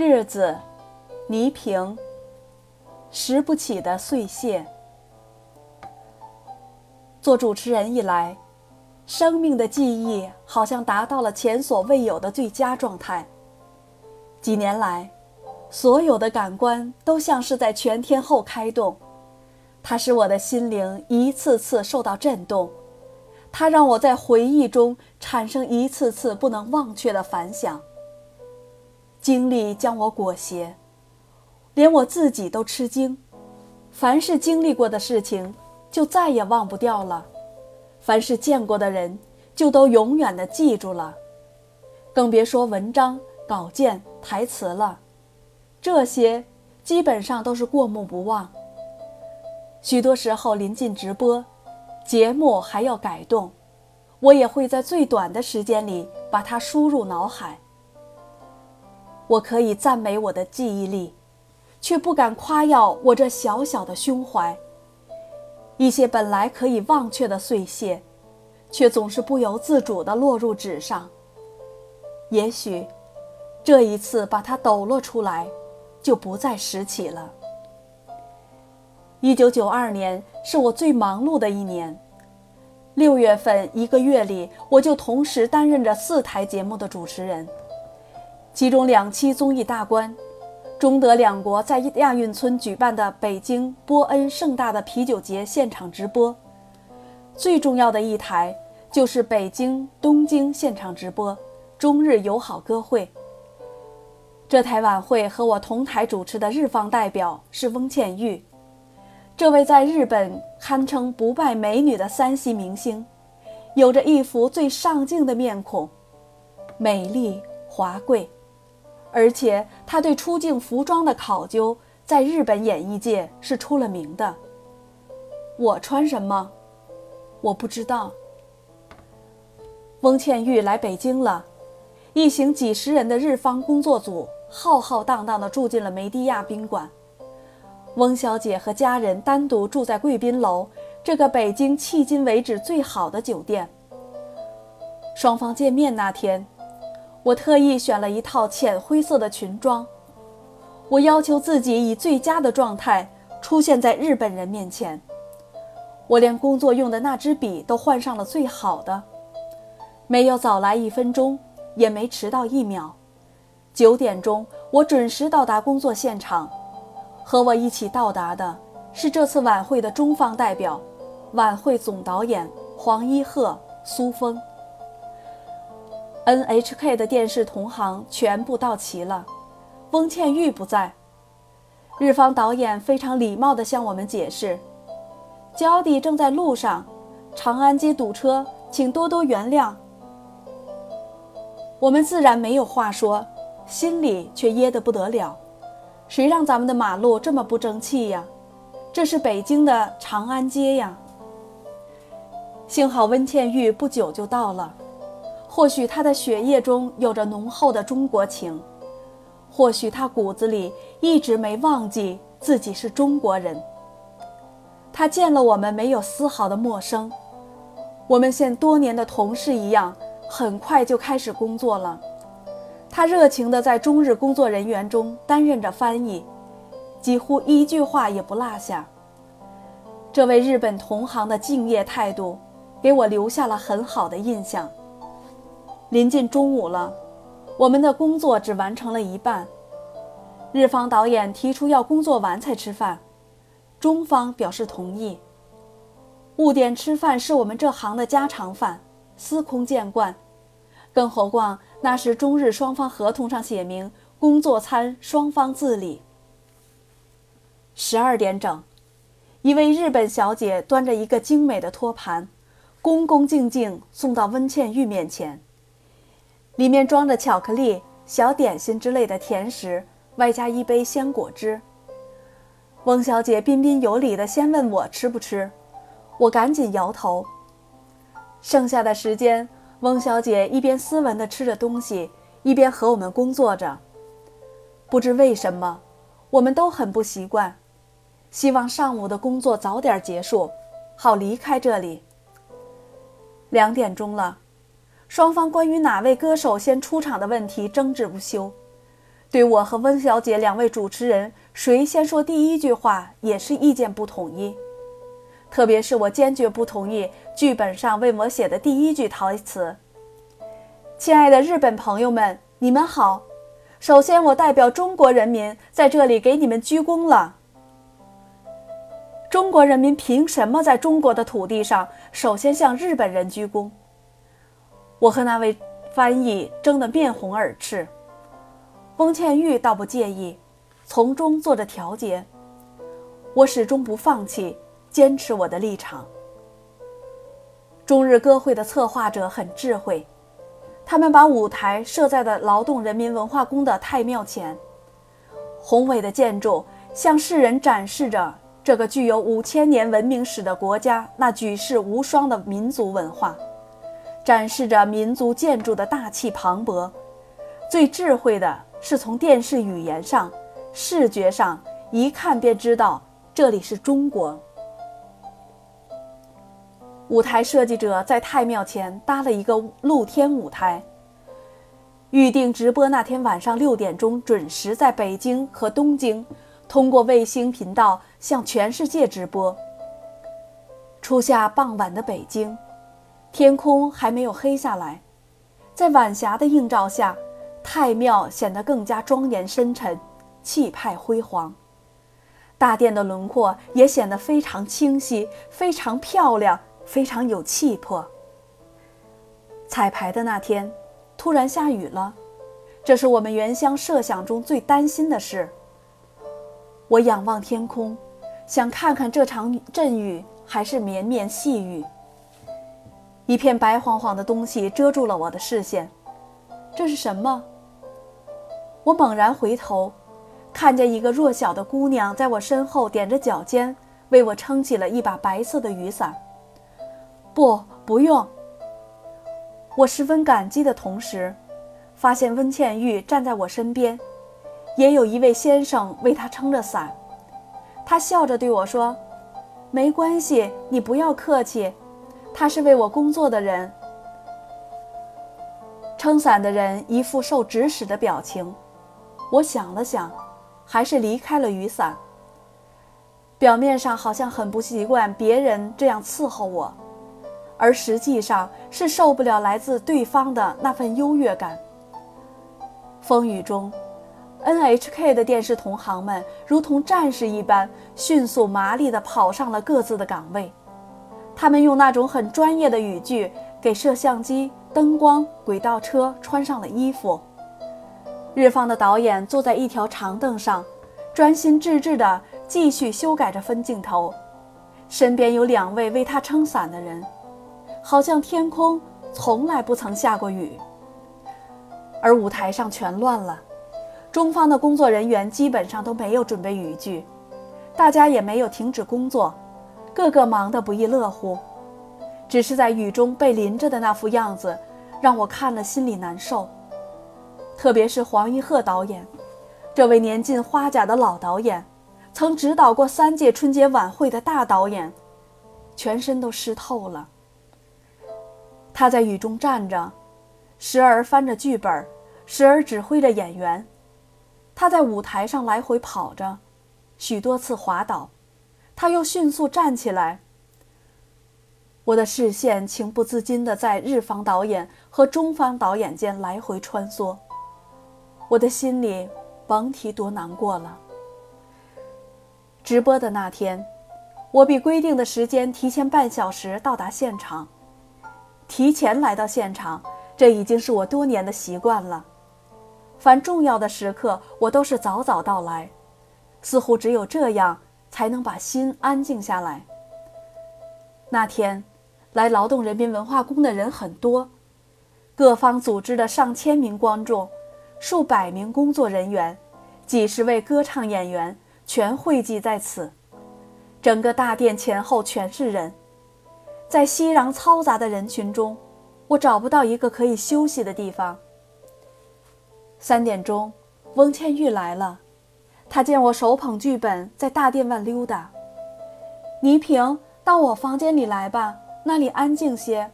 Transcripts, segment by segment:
日子，倪萍。拾不起的碎屑。做主持人以来，生命的记忆好像达到了前所未有的最佳状态。几年来，所有的感官都像是在全天候开动，它使我的心灵一次次受到震动，它让我在回忆中产生一次次不能忘却的反响。经历将我裹挟，连我自己都吃惊。凡是经历过的事情，就再也忘不掉了；凡是见过的人，就都永远的记住了。更别说文章、稿件、台词了，这些基本上都是过目不忘。许多时候临近直播，节目还要改动，我也会在最短的时间里把它输入脑海。我可以赞美我的记忆力。却不敢夸耀我这小小的胸怀。一些本来可以忘却的碎屑，却总是不由自主地落入纸上。也许，这一次把它抖落出来，就不再拾起了。一九九二年是我最忙碌的一年，六月份一个月里，我就同时担任着四台节目的主持人，其中两期综艺大观。中德两国在亚运村举办的北京波恩盛大的啤酒节现场直播，最重要的一台就是北京东京现场直播中日友好歌会。这台晚会和我同台主持的日方代表是翁倩玉，这位在日本堪称不败美女的三栖明星，有着一副最上镜的面孔，美丽华贵。而且他对出镜服装的考究，在日本演艺界是出了名的。我穿什么？我不知道。翁倩玉来北京了，一行几十人的日方工作组浩浩荡荡地住进了梅迪亚宾馆。翁小姐和家人单独住在贵宾楼这个北京迄今为止最好的酒店。双方见面那天。我特意选了一套浅灰色的裙装，我要求自己以最佳的状态出现在日本人面前。我连工作用的那支笔都换上了最好的，没有早来一分钟，也没迟到一秒。九点钟，我准时到达工作现场。和我一起到达的是这次晚会的中方代表，晚会总导演黄一鹤、苏峰。NHK 的电视同行全部到齐了，翁倩玉不在。日方导演非常礼貌地向我们解释：“焦迪正在路上，长安街堵车，请多多原谅。”我们自然没有话说，心里却噎得不得了。谁让咱们的马路这么不争气呀？这是北京的长安街呀！幸好温倩玉不久就到了。或许他的血液中有着浓厚的中国情，或许他骨子里一直没忘记自己是中国人。他见了我们没有丝毫的陌生，我们像多年的同事一样，很快就开始工作了。他热情地在中日工作人员中担任着翻译，几乎一句话也不落下。这位日本同行的敬业态度，给我留下了很好的印象。临近中午了，我们的工作只完成了一半。日方导演提出要工作完才吃饭，中方表示同意。误点吃饭是我们这行的家常饭，司空见惯。更何况那时中日双方合同上写明工作餐双方自理。十二点整，一位日本小姐端着一个精美的托盘，恭恭敬敬送到温倩玉面前。里面装着巧克力、小点心之类的甜食，外加一杯鲜果汁。翁小姐彬彬有礼地先问我吃不吃，我赶紧摇头。剩下的时间，翁小姐一边斯文地吃着东西，一边和我们工作着。不知为什么，我们都很不习惯，希望上午的工作早点结束，好离开这里。两点钟了。双方关于哪位歌手先出场的问题争执不休，对我和温小姐两位主持人，谁先说第一句话也是意见不统一。特别是我坚决不同意剧本上为我写的第一句台词：“亲爱的日本朋友们，你们好。首先，我代表中国人民在这里给你们鞠躬了。中国人民凭什么在中国的土地上首先向日本人鞠躬？”我和那位翻译争得面红耳赤。翁倩玉倒不介意，从中做着调节。我始终不放弃，坚持我的立场。中日歌会的策划者很智慧，他们把舞台设在了劳动人民文化宫的太庙前。宏伟的建筑向世人展示着这个具有五千年文明史的国家那举世无双的民族文化，展示着民族建筑的大气磅礴。最智慧的。是从电视语言上、视觉上一看便知道这里是中国。舞台设计者在太庙前搭了一个露天舞台，预定直播那天晚上六点钟准时在北京和东京通过卫星频道向全世界直播。初夏傍晚的北京，天空还没有黑下来，在晚霞的映照下。太庙显得更加庄严深沉，气派辉煌。大殿的轮廓也显得非常清晰，非常漂亮，非常有气魄。彩排的那天，突然下雨了，这是我们原先设想中最担心的事。我仰望天空，想看看这场阵雨还是绵绵细雨。一片白晃晃的东西遮住了我的视线，这是什么？我猛然回头，看见一个弱小的姑娘在我身后踮着脚尖，为我撑起了一把白色的雨伞。不，不用。我十分感激的同时，发现温倩玉站在我身边，也有一位先生为她撑着伞。他笑着对我说：“没关系，你不要客气。他是为我工作的人。”撑伞的人一副受指使的表情。我想了想，还是离开了雨伞。表面上好像很不习惯别人这样伺候我，而实际上是受不了来自对方的那份优越感。风雨中，NHK 的电视同行们如同战士一般，迅速麻利地跑上了各自的岗位。他们用那种很专业的语句给摄像机、灯光、轨道车穿上了衣服。日方的导演坐在一条长凳上，专心致志地继续修改着分镜头，身边有两位为他撑伞的人，好像天空从来不曾下过雨。而舞台上全乱了，中方的工作人员基本上都没有准备雨具，大家也没有停止工作，个个忙得不亦乐乎，只是在雨中被淋着的那副样子，让我看了心里难受。特别是黄一鹤导演，这位年近花甲的老导演，曾指导过三届春节晚会的大导演，全身都湿透了。他在雨中站着，时而翻着剧本，时而指挥着演员。他在舞台上来回跑着，许多次滑倒，他又迅速站起来。我的视线情不自禁地在日方导演和中方导演间来回穿梭。我的心里甭提多难过了。直播的那天，我比规定的时间提前半小时到达现场。提前来到现场，这已经是我多年的习惯了。凡重要的时刻，我都是早早到来，似乎只有这样才能把心安静下来。那天，来劳动人民文化宫的人很多，各方组织的上千名观众。数百名工作人员，几十位歌唱演员全汇集在此。整个大殿前后全是人，在熙攘嘈杂的人群中，我找不到一个可以休息的地方。三点钟，翁倩玉来了，他见我手捧剧本在大殿外溜达。倪萍，到我房间里来吧，那里安静些。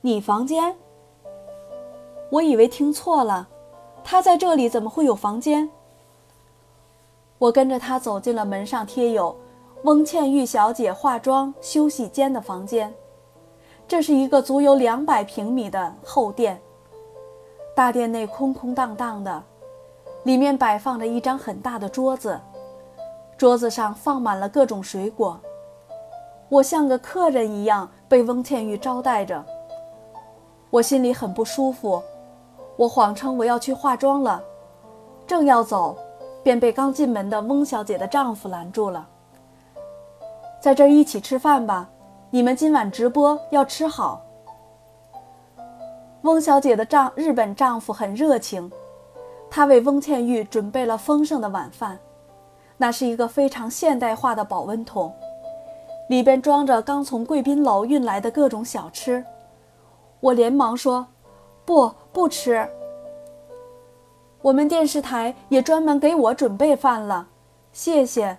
你房间？我以为听错了，他在这里怎么会有房间？我跟着他走进了门上贴有“翁倩玉小姐化妆休息间”的房间。这是一个足有两百平米的后殿。大殿内空空荡荡的，里面摆放着一张很大的桌子，桌子上放满了各种水果。我像个客人一样被翁倩玉招待着，我心里很不舒服。我谎称我要去化妆了，正要走。便被刚进门的翁小姐的丈夫拦住了。在这儿一起吃饭吧，你们今晚直播要吃好。翁小姐的丈日本丈夫很热情，他为翁倩玉准备了丰盛的晚饭，那是一个非常现代化的保温桶，里边装着刚从贵宾楼运来的各种小吃。我连忙说：“不，不吃。”我们电视台也专门给我准备饭了，谢谢。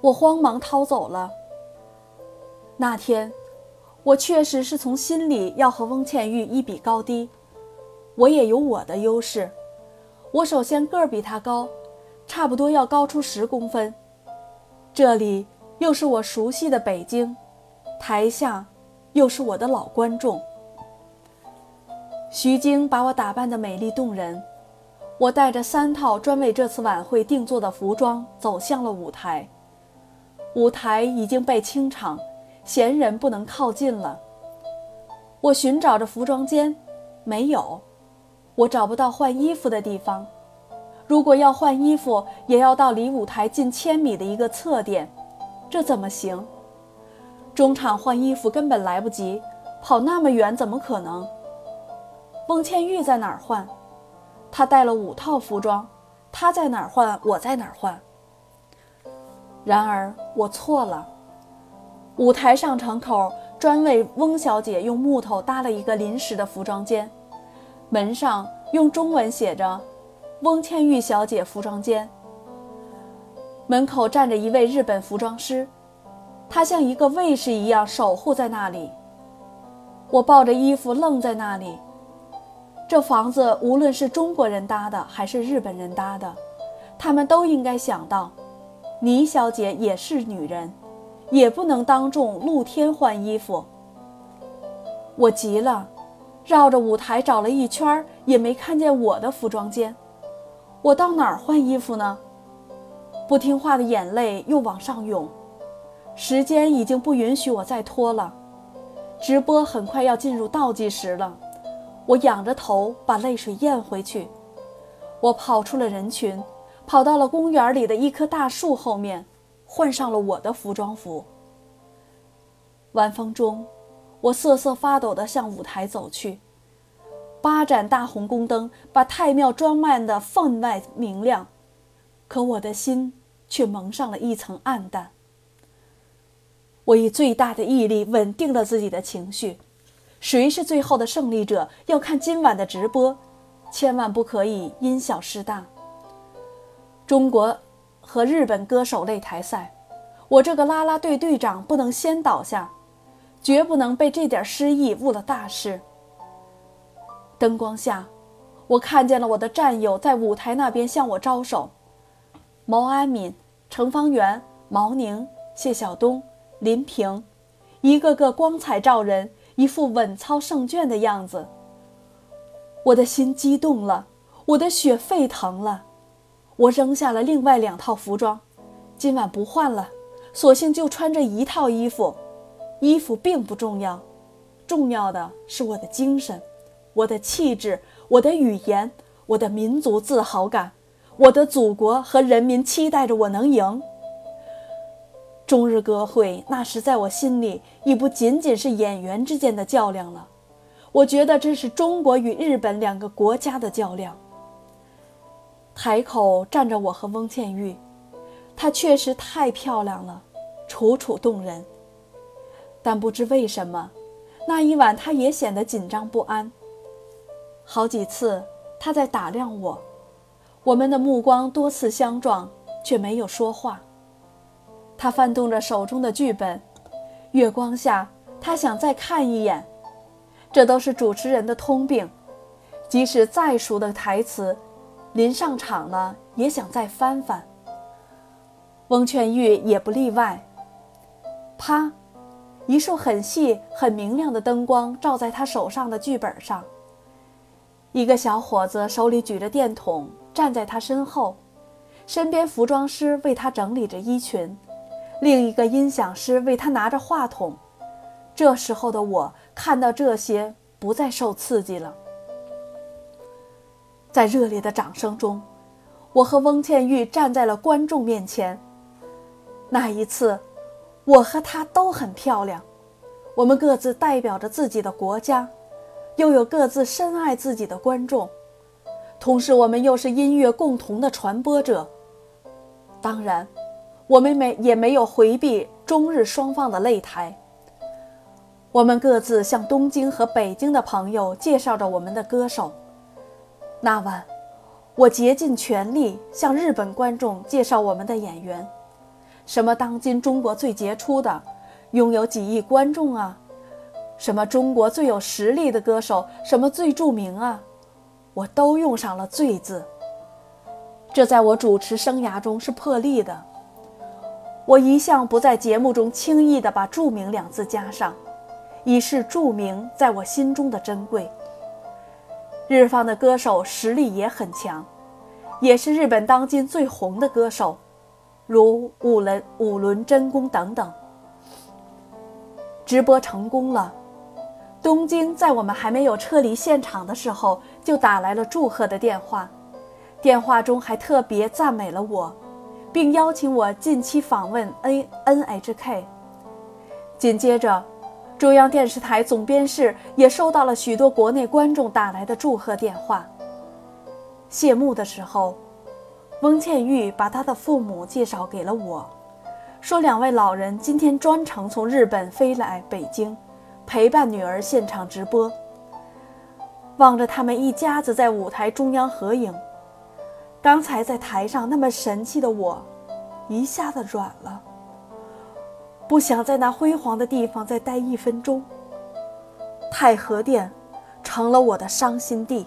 我慌忙逃走了。那天，我确实是从心里要和翁倩玉一比高低。我也有我的优势，我首先个儿比他高，差不多要高出十公分。这里又是我熟悉的北京，台下又是我的老观众。徐晶把我打扮得美丽动人，我带着三套专为这次晚会定做的服装走向了舞台。舞台已经被清场，闲人不能靠近了。我寻找着服装间，没有，我找不到换衣服的地方。如果要换衣服，也要到离舞台近千米的一个侧点，这怎么行？中场换衣服根本来不及，跑那么远怎么可能？翁倩玉在哪儿换？她带了五套服装，她在哪儿换？我在哪儿换？然而我错了。舞台上场口专为翁小姐用木头搭了一个临时的服装间，门上用中文写着“翁倩玉小姐服装间”。门口站着一位日本服装师，他像一个卫士一样守护在那里。我抱着衣服愣在那里。这房子无论是中国人搭的还是日本人搭的，他们都应该想到，倪小姐也是女人，也不能当众露天换衣服。我急了，绕着舞台找了一圈，也没看见我的服装间。我到哪儿换衣服呢？不听话的眼泪又往上涌，时间已经不允许我再拖了，直播很快要进入倒计时了。我仰着头，把泪水咽回去。我跑出了人群，跑到了公园里的一棵大树后面，换上了我的服装服。晚风中，我瑟瑟发抖地向舞台走去。八盏大红宫灯把太庙装扮得分外明亮，可我的心却蒙上了一层暗淡。我以最大的毅力稳定了自己的情绪。谁是最后的胜利者？要看今晚的直播，千万不可以因小失大。中国和日本歌手擂台赛，我这个啦啦队队长不能先倒下，绝不能被这点失意误了大事。灯光下，我看见了我的战友在舞台那边向我招手：毛安敏、程方圆、毛宁、谢晓东、林平，一个个光彩照人。一副稳操胜券的样子，我的心激动了，我的血沸腾了。我扔下了另外两套服装，今晚不换了，索性就穿这一套衣服。衣服并不重要，重要的是我的精神，我的气质，我的语言，我的民族自豪感，我的祖国和人民期待着我能赢。中日歌会，那时在我心里已不仅仅是演员之间的较量了，我觉得这是中国与日本两个国家的较量。台口站着我和翁倩玉，她确实太漂亮了，楚楚动人。但不知为什么，那一晚他也显得紧张不安。好几次，他在打量我，我们的目光多次相撞，却没有说话。他翻动着手中的剧本，月光下，他想再看一眼。这都是主持人的通病，即使再熟的台词，临上场了也想再翻翻。翁劝玉也不例外。啪，一束很细、很明亮的灯光照在他手上的剧本上。一个小伙子手里举着电筒，站在他身后，身边服装师为他整理着衣裙，另一个音响师为他拿着话筒。这时候的我看到这些，不再受刺激了。在热烈的掌声中，我和翁倩玉站在了观众面前。那一次，我和她都很漂亮。我们各自代表着自己的国家，又有各自深爱自己的观众。同时，我们又是音乐共同的传播者。当然，我们没也没有回避中日双方的擂台。我们各自向东京和北京的朋友介绍着我们的歌手。那晚，我竭尽全力向日本观众介绍我们的演员，什么当今中国最杰出的，拥有几亿观众啊，什么中国最有实力的歌手，什么最著名啊，我都用上了“最”字。这在我主持生涯中是破例的。我一向不在节目中轻易地把“著名”两字加上，以示著名在我心中的珍贵。日方的歌手实力也很强，也是日本当今最红的歌手，如五轮五轮真功等等。直播成功了，东京在我们还没有撤离现场的时候就打来了祝贺的电话，电话中还特别赞美了我，并邀请我近期访问 A N H K。紧接着。中央电视台总编室也收到了许多国内观众打来的祝贺电话。谢幕的时候，翁倩玉把她的父母介绍给了我，说两位老人今天专程从日本飞来北京，陪伴女儿现场直播。望着他们一家子在舞台中央合影，刚才在台上那么神气的我，一下子软了。不想在那辉煌的地方再待一分钟。太和殿成了我的伤心地，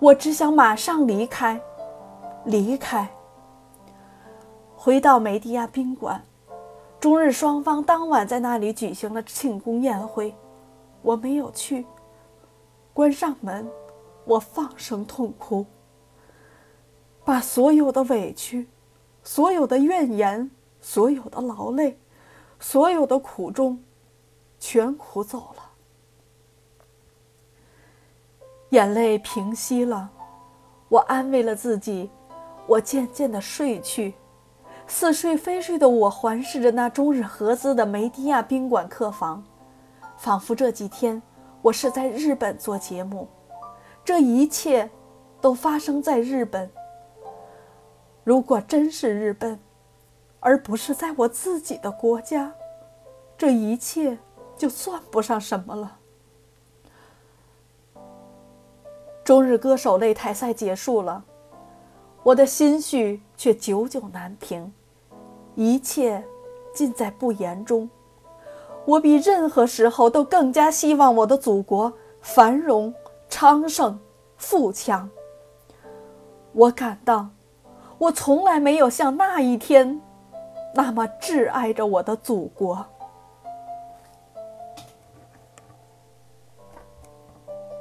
我只想马上离开，离开。回到梅迪亚宾馆，中日双方当晚在那里举行了庆功宴会，我没有去。关上门，我放声痛哭，把所有的委屈、所有的怨言、所有的劳累。所有的苦衷，全苦走了。眼泪平息了，我安慰了自己，我渐渐的睡去。似睡非睡的我环视着那中日合资的梅迪亚宾馆客房，仿佛这几天我是在日本做节目，这一切都发生在日本。如果真是日本。而不是在我自己的国家，这一切就算不上什么了。中日歌手擂台赛结束了，我的心绪却久久难平，一切尽在不言中。我比任何时候都更加希望我的祖国繁荣昌盛、富强。我感到，我从来没有像那一天。那么挚爱着我的祖国。